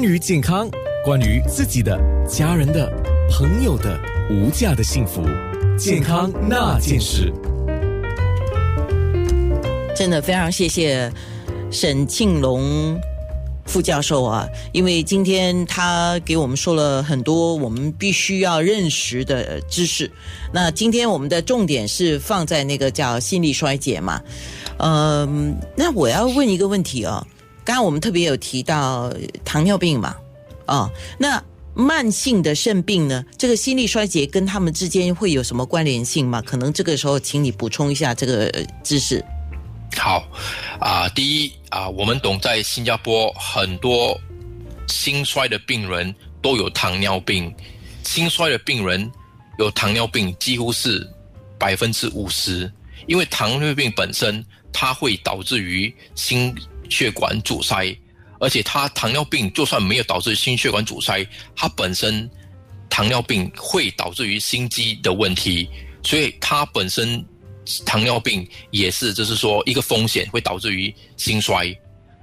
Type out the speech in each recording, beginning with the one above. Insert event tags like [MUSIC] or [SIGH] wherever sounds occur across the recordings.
关于健康，关于自己的、家人的、朋友的无价的幸福，健康那件事。真的非常谢谢沈庆龙副教授啊，因为今天他给我们说了很多我们必须要认识的知识。那今天我们的重点是放在那个叫心力衰竭嘛，嗯，那我要问一个问题哦。刚刚我们特别有提到糖尿病嘛，哦，那慢性的肾病呢？这个心力衰竭跟他们之间会有什么关联性吗？可能这个时候，请你补充一下这个知识。好，啊，第一啊，我们懂在新加坡很多心衰的病人都有糖尿病，心衰的病人有糖尿病几乎是百分之五十，因为糖尿病本身它会导致于心。血管阻塞，而且它糖尿病就算没有导致心血管阻塞，它本身糖尿病会导致于心肌的问题，所以它本身糖尿病也是就是说一个风险会导致于心衰，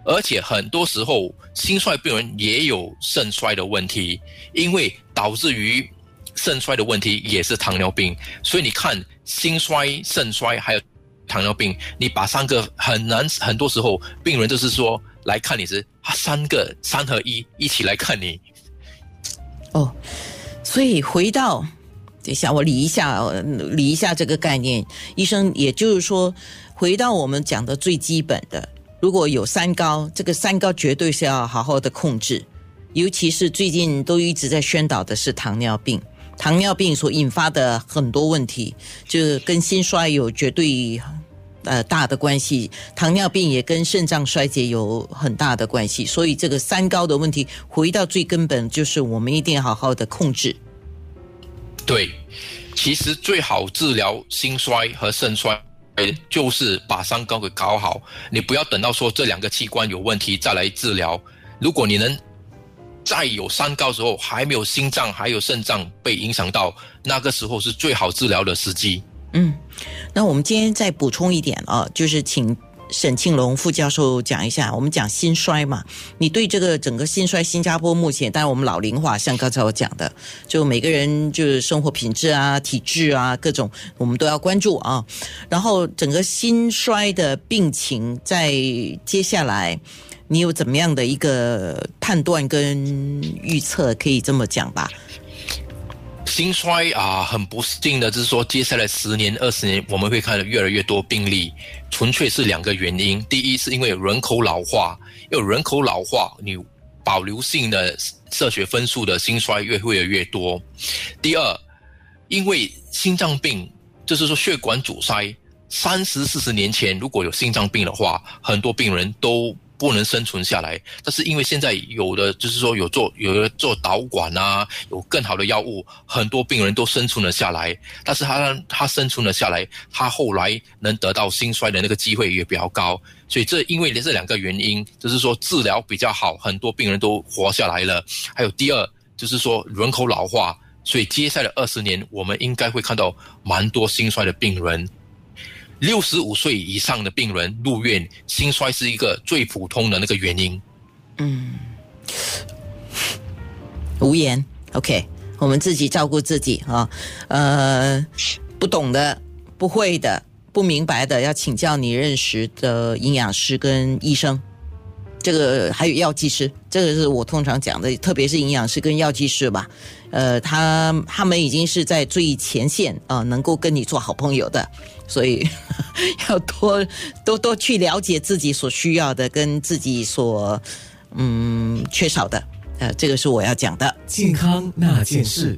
而且很多时候心衰病人也有肾衰的问题，因为导致于肾衰的问题也是糖尿病，所以你看心衰、肾衰还有。糖尿病，你把三个很难，很多时候病人就是说来看你时，他三个三合一一起来看你。哦，所以回到等一下，我理一下，理一下这个概念。医生，也就是说，回到我们讲的最基本的，如果有三高，这个三高绝对是要好好的控制，尤其是最近都一直在宣导的是糖尿病。糖尿病所引发的很多问题，就是跟心衰有绝对呃大的关系。糖尿病也跟肾脏衰竭有很大的关系。所以这个三高的问题，回到最根本，就是我们一定要好好的控制。对，其实最好治疗心衰和肾衰，就是把三高给搞好。你不要等到说这两个器官有问题再来治疗。如果你能。再有三高时候，还没有心脏还有肾脏被影响到，那个时候是最好治疗的时机。嗯，那我们今天再补充一点啊，就是请沈庆龙副教授讲一下，我们讲心衰嘛，你对这个整个心衰，新加坡目前，当然我们老龄化，像刚才我讲的，就每个人就是生活品质啊、体质啊各种，我们都要关注啊。然后整个心衰的病情在接下来。你有怎么样的一个判断跟预测？可以这么讲吧。心衰啊，很不幸的，就是说，接下来十年、二十年，我们会看到越来越多病例。纯粹是两个原因：第一，是因为人口老化，因为人口老化，你保留性的射血分数的心衰越会越多；第二，因为心脏病，就是说血管阻塞，三十四十年前如果有心脏病的话，很多病人都。不能生存下来，但是因为现在有的就是说有做有的做导管啊，有更好的药物，很多病人都生存了下来。但是他他生存了下来，他后来能得到心衰的那个机会也比较高。所以这因为这两个原因，就是说治疗比较好，很多病人都活下来了。还有第二就是说人口老化，所以接下来二十年我们应该会看到蛮多心衰的病人。六十五岁以上的病人入院，心衰是一个最普通的那个原因。嗯，无言。OK，我们自己照顾自己啊。呃，不懂的、不会的、不明白的，要请教你认识的营养师跟医生。这个还有药剂师，这个是我通常讲的，特别是营养师跟药剂师吧。呃，他他们已经是在最前线啊，能够跟你做好朋友的，所以 [LAUGHS] 要多多多去了解自己所需要的跟自己所嗯缺少的。呃，这个是我要讲的健康那件事。